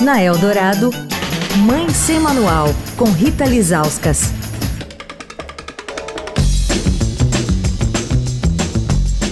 Na Eldorado, Mãe Sem Manual, com Rita Lizauskas.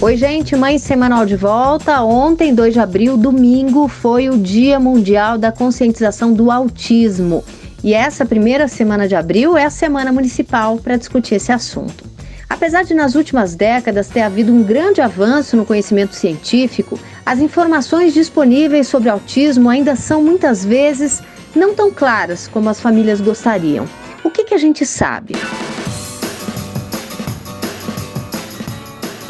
Oi, gente, Mãe Semanal de volta. Ontem, 2 de abril, domingo, foi o Dia Mundial da Conscientização do Autismo. E essa primeira semana de abril é a semana municipal para discutir esse assunto. Apesar de nas últimas décadas ter havido um grande avanço no conhecimento científico, as informações disponíveis sobre autismo ainda são muitas vezes não tão claras como as famílias gostariam. O que, que a gente sabe?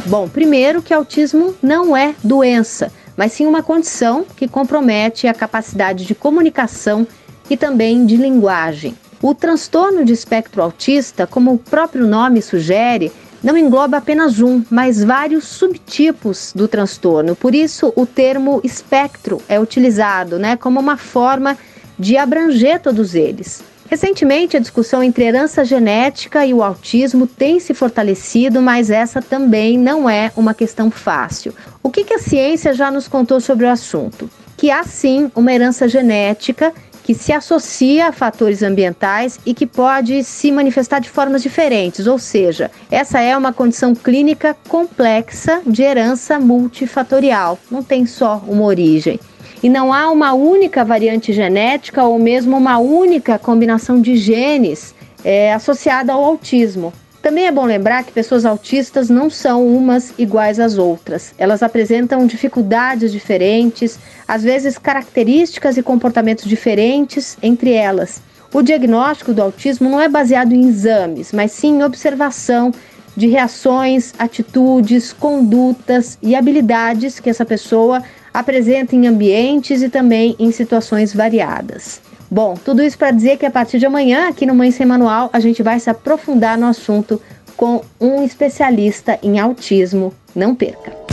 Bom, primeiro que autismo não é doença, mas sim uma condição que compromete a capacidade de comunicação e também de linguagem. O transtorno de espectro autista, como o próprio nome sugere, não engloba apenas um, mas vários subtipos do transtorno. Por isso, o termo espectro é utilizado né, como uma forma de abranger todos eles. Recentemente, a discussão entre herança genética e o autismo tem se fortalecido, mas essa também não é uma questão fácil. O que, que a ciência já nos contou sobre o assunto? Que há sim uma herança genética que se associa a fatores ambientais e que pode se manifestar de formas diferentes, ou seja, essa é uma condição clínica complexa de herança multifatorial, não tem só uma origem. E não há uma única variante genética ou mesmo uma única combinação de genes é, associada ao autismo. Também é bom lembrar que pessoas autistas não são umas iguais às outras. Elas apresentam dificuldades diferentes, às vezes características e comportamentos diferentes entre elas. O diagnóstico do autismo não é baseado em exames, mas sim em observação de reações, atitudes, condutas e habilidades que essa pessoa apresenta em ambientes e também em situações variadas. Bom, tudo isso para dizer que a partir de amanhã, aqui no Mãe Sem Manual, a gente vai se aprofundar no assunto com um especialista em autismo. Não perca!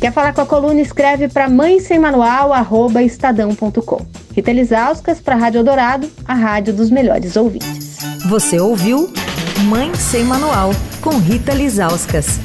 Quer falar com a coluna? Escreve para mãe sem manual, arroba estadão.com. Rita Lisauskas para a Rádio Dourado, a rádio dos melhores ouvintes. Você ouviu Mãe Sem Manual, com Rita Lisauskas.